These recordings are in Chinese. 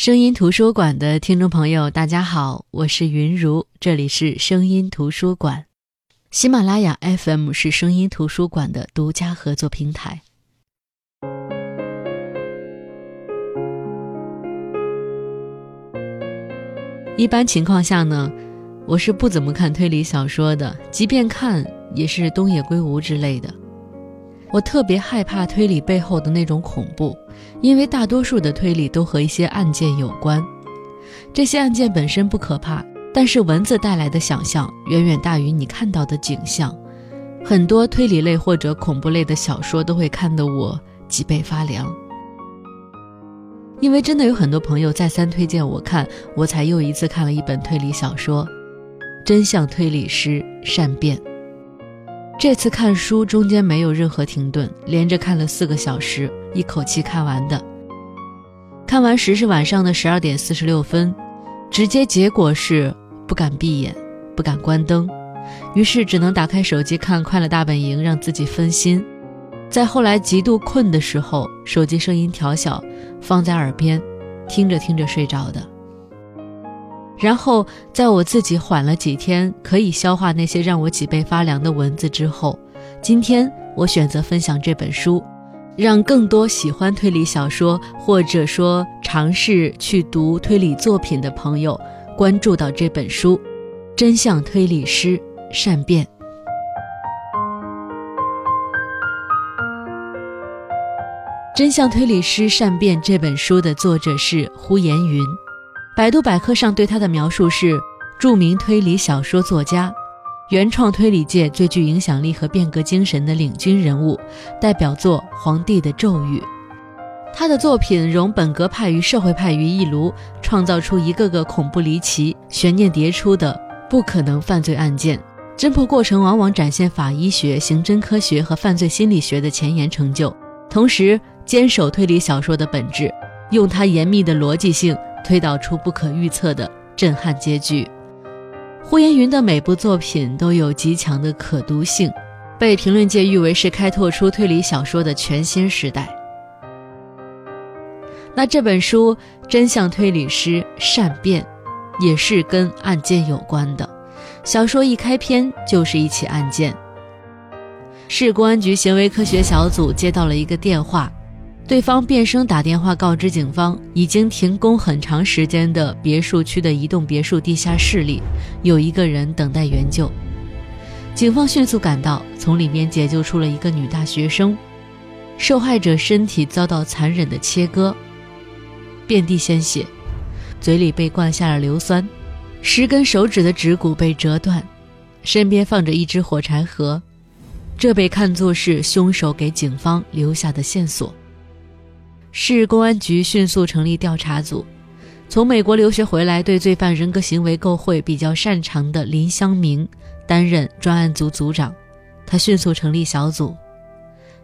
声音图书馆的听众朋友，大家好，我是云如，这里是声音图书馆。喜马拉雅 FM 是声音图书馆的独家合作平台。一般情况下呢，我是不怎么看推理小说的，即便看，也是东野圭吾之类的。我特别害怕推理背后的那种恐怖，因为大多数的推理都和一些案件有关。这些案件本身不可怕，但是文字带来的想象远远大于你看到的景象。很多推理类或者恐怖类的小说都会看得我脊背发凉。因为真的有很多朋友再三推荐我看，我才又一次看了一本推理小说《真相推理师善变》。这次看书中间没有任何停顿，连着看了四个小时，一口气看完的。看完时是晚上的十二点四十六分，直接结果是不敢闭眼，不敢关灯，于是只能打开手机看《快乐大本营》，让自己分心。在后来极度困的时候，手机声音调小，放在耳边，听着听着睡着的。然后，在我自己缓了几天，可以消化那些让我脊背发凉的文字之后，今天我选择分享这本书，让更多喜欢推理小说或者说尝试去读推理作品的朋友关注到这本书《真相推理师善变》。《真相推理师善变》这本书的作者是呼延云。百度百科上对他的描述是：著名推理小说作家，原创推理界最具影响力和变革精神的领军人物，代表作《皇帝的咒语》。他的作品融本格派与社会派于一炉，创造出一个个恐怖离奇、悬念迭出的不可能犯罪案件，侦破过程往往展现法医学、刑侦科学和犯罪心理学的前沿成就，同时坚守推理小说的本质，用他严密的逻辑性。推导出不可预测的震撼结局。呼延云的每部作品都有极强的可读性，被评论界誉为是开拓出推理小说的全新时代。那这本书《真相推理师善变》也是跟案件有关的。小说一开篇就是一起案件，市公安局行为科学小组接到了一个电话。对方变声打电话告知警方，已经停工很长时间的别墅区的一栋别墅地下室里有一个人等待援救。警方迅速赶到，从里面解救出了一个女大学生。受害者身体遭到残忍的切割，遍地鲜血，嘴里被灌下了硫酸，十根手指的指骨被折断，身边放着一只火柴盒，这被看作是凶手给警方留下的线索。市公安局迅速成立调查组，从美国留学回来、对罪犯人格行为构绘比较擅长的林香明担任专案组组长。他迅速成立小组，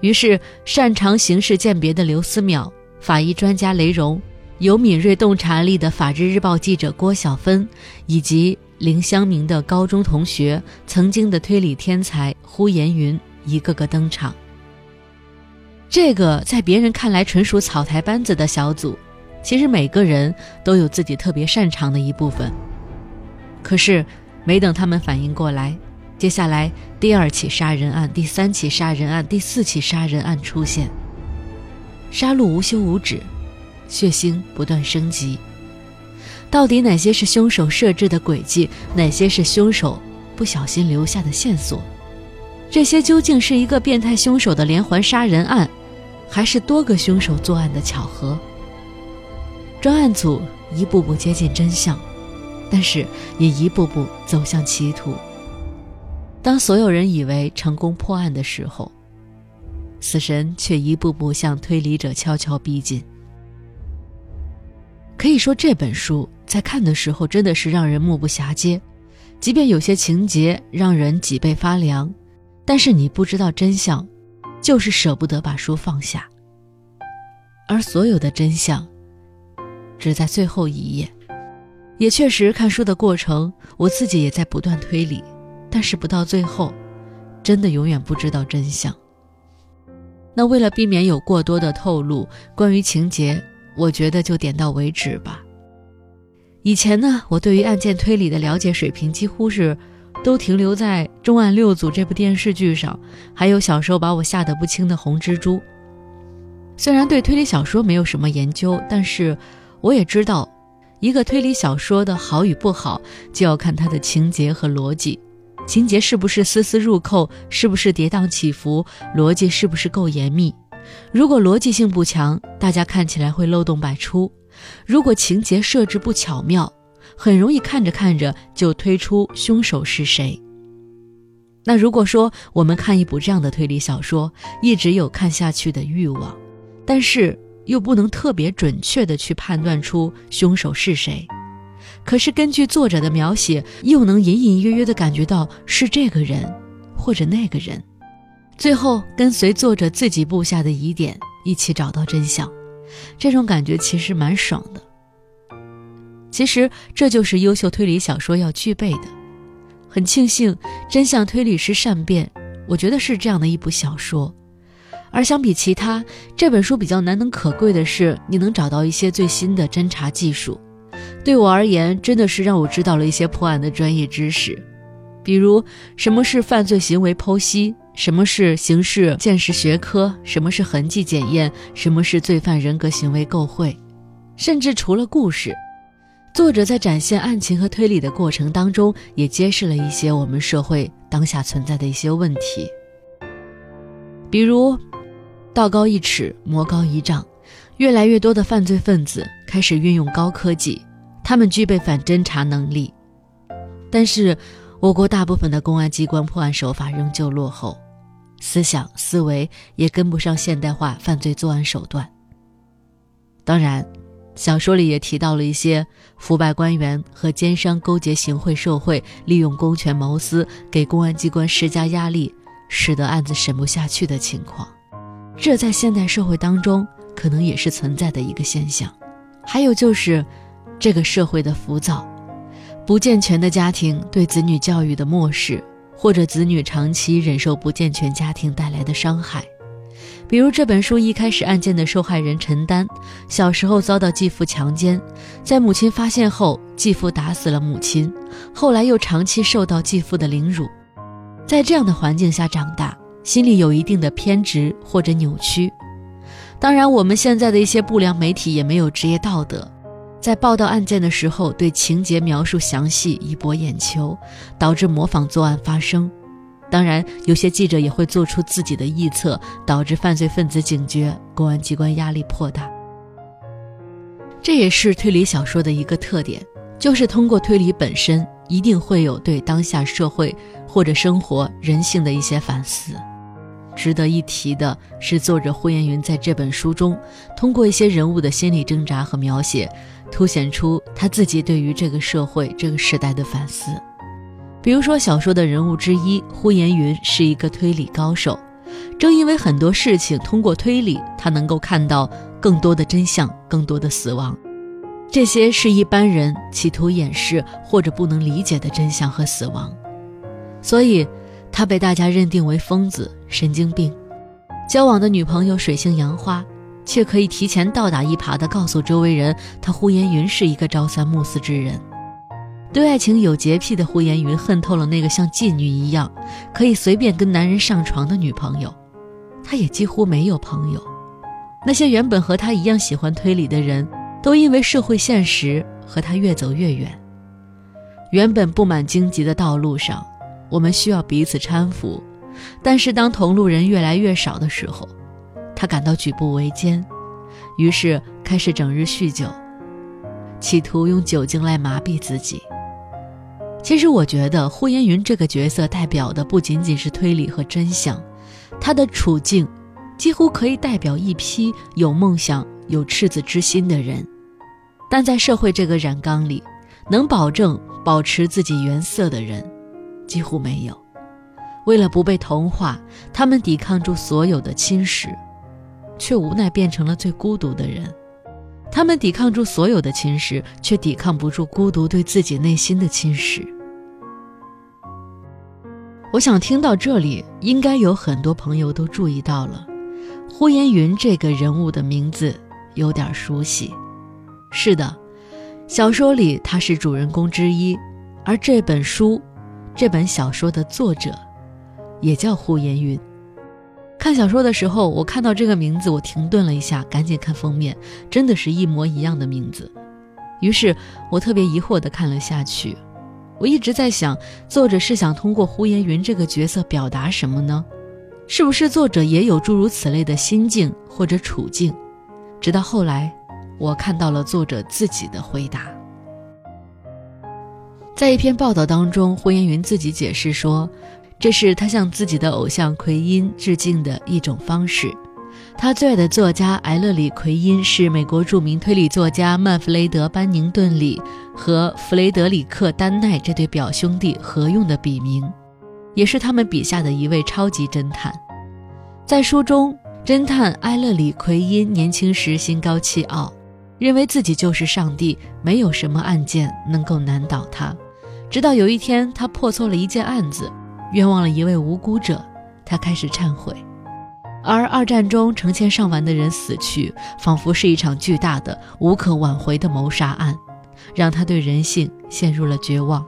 于是擅长刑事鉴别的刘思邈、法医专家雷荣、有敏锐洞察力的《法制日报》记者郭晓芬，以及林香明的高中同学、曾经的推理天才呼延云，一个个登场。这个在别人看来纯属草台班子的小组，其实每个人都有自己特别擅长的一部分。可是，没等他们反应过来，接下来第二起杀人案、第三起杀人案、第四起杀人案出现，杀戮无休无止，血腥不断升级。到底哪些是凶手设置的诡计？哪些是凶手不小心留下的线索？这些究竟是一个变态凶手的连环杀人案？还是多个凶手作案的巧合。专案组一步步接近真相，但是也一步步走向歧途。当所有人以为成功破案的时候，死神却一步步向推理者悄悄逼近。可以说，这本书在看的时候真的是让人目不暇接，即便有些情节让人脊背发凉，但是你不知道真相。就是舍不得把书放下，而所有的真相只在最后一页。也确实，看书的过程，我自己也在不断推理，但是不到最后，真的永远不知道真相。那为了避免有过多的透露，关于情节，我觉得就点到为止吧。以前呢，我对于案件推理的了解水平几乎是都停留在《重案六组》这部电视剧上，还有小时候把我吓得不轻的《红蜘蛛》。虽然对推理小说没有什么研究，但是我也知道，一个推理小说的好与不好，就要看它的情节和逻辑。情节是不是丝丝入扣，是不是跌宕起伏，逻辑是不是够严密？如果逻辑性不强，大家看起来会漏洞百出；如果情节设置不巧妙，很容易看着看着就推出凶手是谁。那如果说我们看一部这样的推理小说，一直有看下去的欲望，但是又不能特别准确的去判断出凶手是谁。可是根据作者的描写，又能隐隐约约的感觉到是这个人，或者那个人。最后跟随作者自己布下的疑点一起找到真相，这种感觉其实蛮爽的。其实这就是优秀推理小说要具备的。很庆幸《真相推理师善变》，我觉得是这样的一部小说。而相比其他，这本书比较难能可贵的是，你能找到一些最新的侦查技术。对我而言，真的是让我知道了一些破案的专业知识，比如什么是犯罪行为剖析，什么是刑事鉴识学科，什么是痕迹检验，什么是罪犯人格行为构绘，甚至除了故事，作者在展现案情和推理的过程当中，也揭示了一些我们社会当下存在的一些问题，比如道高一尺，魔高一丈，越来越多的犯罪分子开始运用高科技。他们具备反侦查能力，但是我国大部分的公安机关破案手法仍旧落后，思想思维也跟不上现代化犯罪作案手段。当然，小说里也提到了一些腐败官员和奸商勾结行贿受贿，利用公权谋私，给公安机关施加压力，使得案子审不下去的情况。这在现代社会当中可能也是存在的一个现象。还有就是。这个社会的浮躁，不健全的家庭对子女教育的漠视，或者子女长期忍受不健全家庭带来的伤害，比如这本书一开始案件的受害人陈丹，小时候遭到继父强奸，在母亲发现后，继父打死了母亲，后来又长期受到继父的凌辱，在这样的环境下长大，心里有一定的偏执或者扭曲。当然，我们现在的一些不良媒体也没有职业道德。在报道案件的时候，对情节描述详细以博眼球，导致模仿作案发生。当然，有些记者也会做出自己的臆测，导致犯罪分子警觉，公安机关压力颇大。这也是推理小说的一个特点，就是通过推理本身，一定会有对当下社会或者生活人性的一些反思。值得一提的是，作者呼延云在这本书中，通过一些人物的心理挣扎和描写。凸显出他自己对于这个社会、这个时代的反思。比如说，小说的人物之一呼延云是一个推理高手，正因为很多事情通过推理，他能够看到更多的真相、更多的死亡，这些是一般人企图掩饰或者不能理解的真相和死亡，所以他被大家认定为疯子、神经病。交往的女朋友水性杨花。却可以提前倒打一耙地告诉周围人，他呼延云是一个朝三暮四之人。对爱情有洁癖的呼延云恨透了那个像妓女一样可以随便跟男人上床的女朋友，他也几乎没有朋友。那些原本和他一样喜欢推理的人，都因为社会现实和他越走越远。原本布满荆棘的道路上，我们需要彼此搀扶，但是当同路人越来越少的时候，他感到举步维艰，于是开始整日酗酒，企图用酒精来麻痹自己。其实，我觉得呼延云这个角色代表的不仅仅是推理和真相，他的处境几乎可以代表一批有梦想、有赤子之心的人，但在社会这个染缸里，能保证保持自己原色的人几乎没有。为了不被同化，他们抵抗住所有的侵蚀。却无奈变成了最孤独的人，他们抵抗住所有的侵蚀，却抵抗不住孤独对自己内心的侵蚀。我想听到这里，应该有很多朋友都注意到了，呼延云这个人物的名字有点熟悉。是的，小说里他是主人公之一，而这本书，这本小说的作者，也叫呼延云。看小说的时候，我看到这个名字，我停顿了一下，赶紧看封面，真的是一模一样的名字。于是我特别疑惑地看了下去。我一直在想，作者是想通过呼延云这个角色表达什么呢？是不是作者也有诸如此类的心境或者处境？直到后来，我看到了作者自己的回答。在一篇报道当中，呼延云自己解释说。这是他向自己的偶像奎因致敬的一种方式。他最爱的作家埃勒里·奎因是美国著名推理作家曼弗雷德·班宁顿里和弗雷德里克·丹奈这对表兄弟合用的笔名，也是他们笔下的一位超级侦探。在书中，侦探埃勒里·奎因年轻时心高气傲，认为自己就是上帝，没有什么案件能够难倒他。直到有一天，他破错了一件案子。冤枉了一位无辜者，他开始忏悔。而二战中成千上万的人死去，仿佛是一场巨大的、无可挽回的谋杀案，让他对人性陷入了绝望。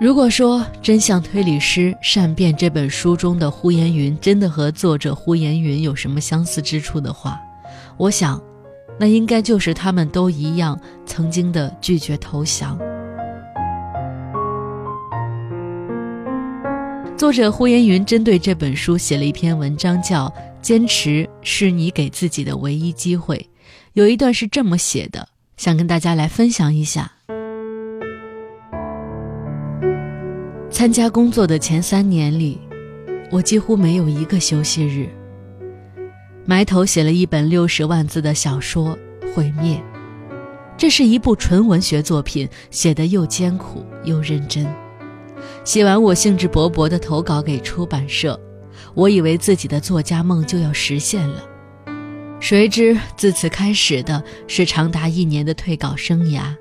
如果说《真相推理师善变》这本书中的呼延云真的和作者呼延云有什么相似之处的话，我想，那应该就是他们都一样曾经的拒绝投降。作者呼延云针对这本书写了一篇文章，叫《坚持是你给自己的唯一机会》。有一段是这么写的，想跟大家来分享一下。参加工作的前三年里，我几乎没有一个休息日，埋头写了一本六十万字的小说《毁灭》。这是一部纯文学作品，写得又艰苦又认真。写完，我兴致勃勃地投稿给出版社，我以为自己的作家梦就要实现了。谁知自此开始的是长达一年的退稿生涯，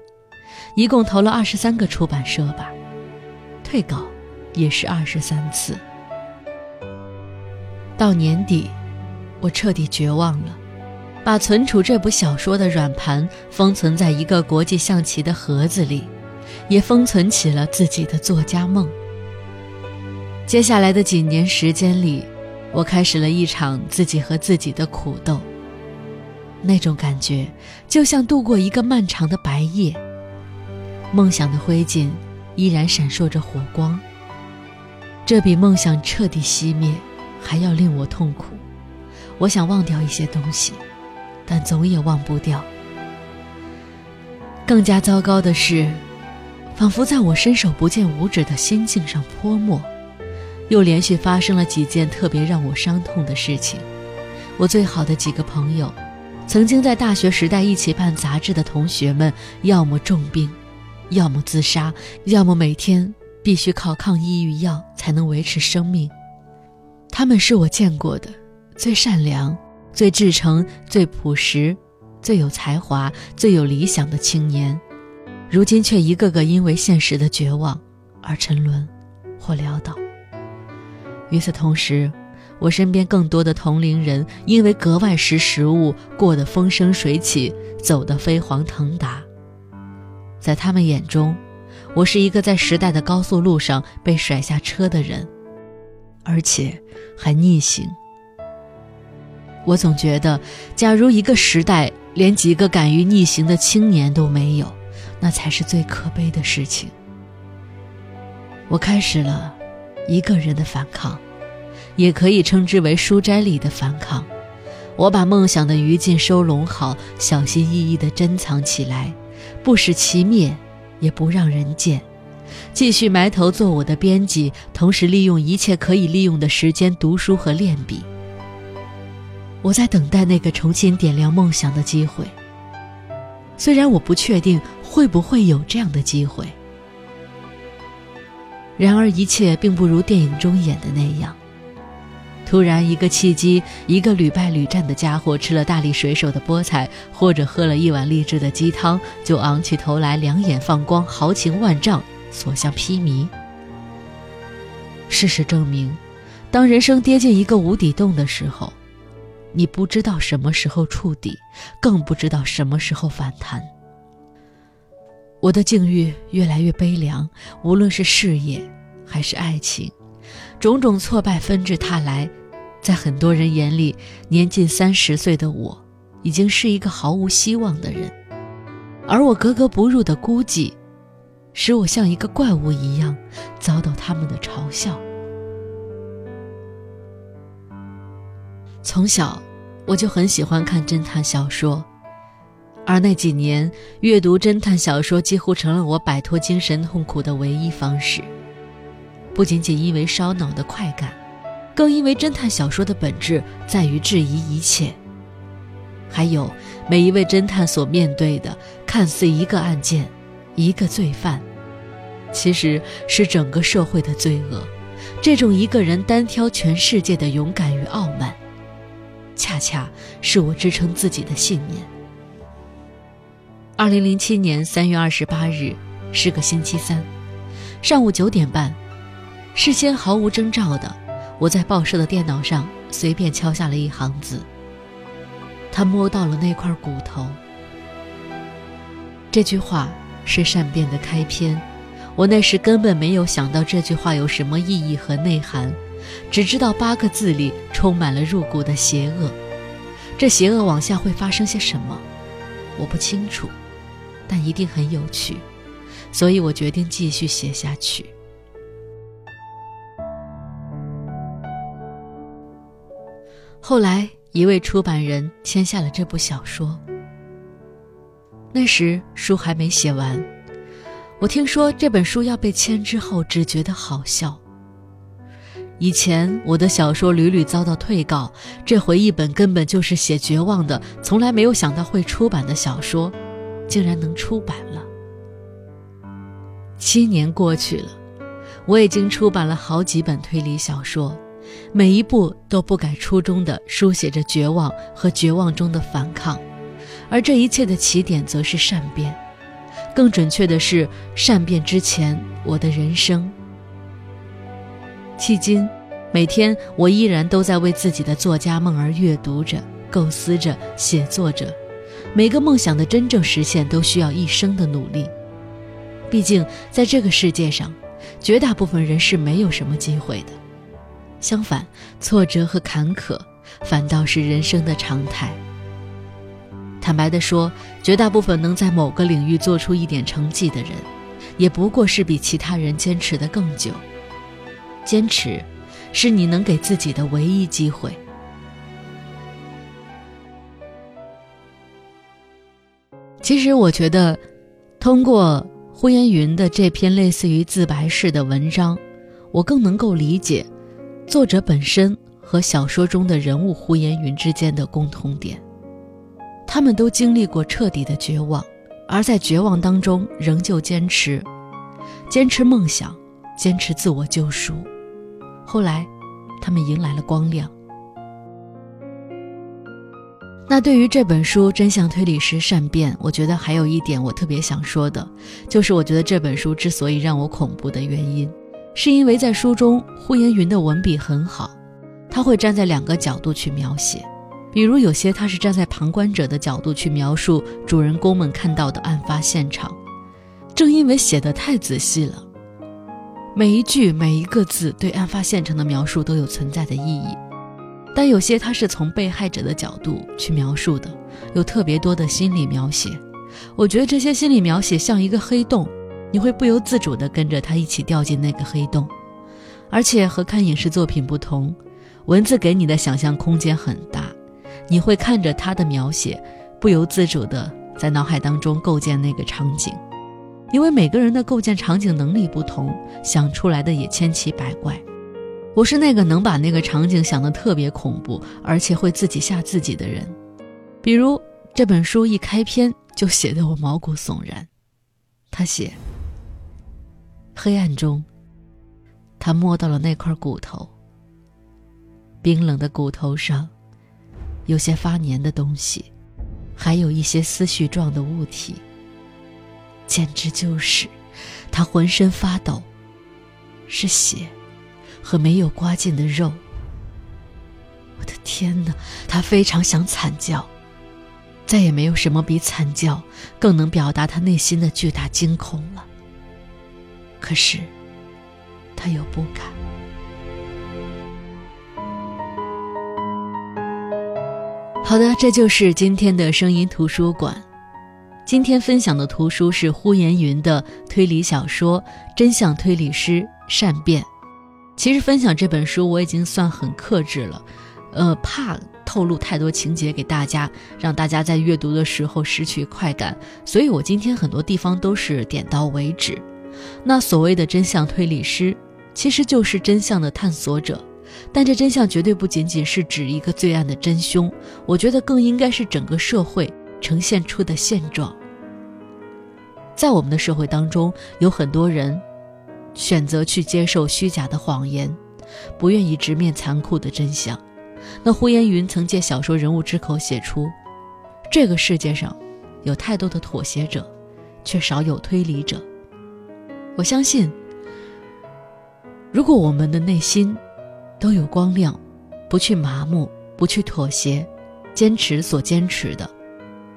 一共投了二十三个出版社吧，退稿也是二十三次。到年底，我彻底绝望了，把存储这部小说的软盘封存在一个国际象棋的盒子里。也封存起了自己的作家梦。接下来的几年时间里，我开始了一场自己和自己的苦斗。那种感觉就像度过一个漫长的白夜。梦想的灰烬依然闪烁着火光，这比梦想彻底熄灭还要令我痛苦。我想忘掉一些东西，但总也忘不掉。更加糟糕的是。仿佛在我伸手不见五指的心境上泼墨，又连续发生了几件特别让我伤痛的事情。我最好的几个朋友，曾经在大学时代一起办杂志的同学们，要么重病，要么自杀，要么每天必须靠抗抑郁药才能维持生命。他们是我见过的最善良、最至诚、最朴实、最有才华、最有理想的青年。如今却一个个因为现实的绝望而沉沦或潦倒。与此同时，我身边更多的同龄人因为格外识时务，过得风生水起，走得飞黄腾达。在他们眼中，我是一个在时代的高速路上被甩下车的人，而且还逆行。我总觉得，假如一个时代连几个敢于逆行的青年都没有，那才是最可悲的事情。我开始了一个人的反抗，也可以称之为书斋里的反抗。我把梦想的余烬收拢好，小心翼翼地珍藏起来，不使其灭，也不让人见。继续埋头做我的编辑，同时利用一切可以利用的时间读书和练笔。我在等待那个重新点亮梦想的机会。虽然我不确定。会不会有这样的机会？然而，一切并不如电影中演的那样。突然，一个契机，一个屡败屡战的家伙吃了大力水手的菠菜，或者喝了一碗励志的鸡汤，就昂起头来，两眼放光，豪情万丈，所向披靡。事实证明，当人生跌进一个无底洞的时候，你不知道什么时候触底，更不知道什么时候反弹。我的境遇越来越悲凉，无论是事业还是爱情，种种挫败纷至沓来，在很多人眼里，年近三十岁的我，已经是一个毫无希望的人，而我格格不入的孤寂，使我像一个怪物一样，遭到他们的嘲笑。从小，我就很喜欢看侦探小说，而那几年阅读侦探小说几乎成了我摆脱精神痛苦的唯一方式。不仅仅因为烧脑的快感，更因为侦探小说的本质在于质疑一切。还有每一位侦探所面对的，看似一个案件、一个罪犯，其实是整个社会的罪恶。这种一个人单挑全世界的勇敢与傲慢。恰恰是我支撑自己的信念。二零零七年三月二十八日是个星期三，上午九点半，事先毫无征兆的，我在报社的电脑上随便敲下了一行字。他摸到了那块骨头。这句话是善变的开篇，我那时根本没有想到这句话有什么意义和内涵。只知道八个字里充满了入骨的邪恶，这邪恶往下会发生些什么，我不清楚，但一定很有趣，所以我决定继续写下去。后来，一位出版人签下了这部小说。那时书还没写完，我听说这本书要被签之后，只觉得好笑。以前我的小说屡屡遭到退稿，这回一本根本就是写绝望的，从来没有想到会出版的小说，竟然能出版了。七年过去了，我已经出版了好几本推理小说，每一部都不改初衷的书写着绝望和绝望中的反抗，而这一切的起点则是善变，更准确的是善变之前我的人生。迄今，每天我依然都在为自己的作家梦而阅读着、构思着、写作着。每个梦想的真正实现都需要一生的努力。毕竟，在这个世界上，绝大部分人是没有什么机会的。相反，挫折和坎坷反倒是人生的常态。坦白地说，绝大部分能在某个领域做出一点成绩的人，也不过是比其他人坚持的更久。坚持，是你能给自己的唯一机会。其实，我觉得，通过呼延云的这篇类似于自白式的文章，我更能够理解作者本身和小说中的人物呼延云之间的共同点。他们都经历过彻底的绝望，而在绝望当中仍旧坚持，坚持梦想，坚持自我救赎。后来，他们迎来了光亮。那对于这本书《真相推理师善变》，我觉得还有一点我特别想说的，就是我觉得这本书之所以让我恐怖的原因，是因为在书中呼延云的文笔很好，他会站在两个角度去描写，比如有些他是站在旁观者的角度去描述主人公们看到的案发现场，正因为写的太仔细了。每一句每一个字对案发现场的描述都有存在的意义，但有些他是从被害者的角度去描述的，有特别多的心理描写。我觉得这些心理描写像一个黑洞，你会不由自主地跟着他一起掉进那个黑洞。而且和看影视作品不同，文字给你的想象空间很大，你会看着他的描写，不由自主地在脑海当中构建那个场景。因为每个人的构建场景能力不同，想出来的也千奇百怪。我是那个能把那个场景想得特别恐怖，而且会自己吓自己的人。比如这本书一开篇就写得我毛骨悚然。他写：黑暗中，他摸到了那块骨头。冰冷的骨头上，有些发黏的东西，还有一些思绪状的物体。简直就是，他浑身发抖，是血，和没有刮净的肉。我的天哪，他非常想惨叫，再也没有什么比惨叫更能表达他内心的巨大惊恐了。可是，他又不敢。好的，这就是今天的声音图书馆。今天分享的图书是呼延云的推理小说《真相推理师善变》。其实分享这本书我已经算很克制了，呃，怕透露太多情节给大家，让大家在阅读的时候失去快感，所以我今天很多地方都是点到为止。那所谓的真相推理师，其实就是真相的探索者，但这真相绝对不仅仅是指一个罪案的真凶，我觉得更应该是整个社会呈现出的现状。在我们的社会当中，有很多人选择去接受虚假的谎言，不愿意直面残酷的真相。那呼延云曾借小说人物之口写出：这个世界上有太多的妥协者，却少有推理者。我相信，如果我们的内心都有光亮，不去麻木，不去妥协，坚持所坚持的，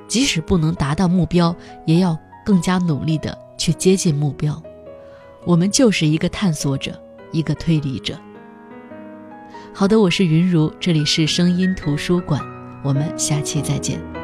即使不能达到目标，也要更加努力地去接近目标。我们就是一个探索者，一个推理者。好的，我是云如，这里是声音图书馆，我们下期再见。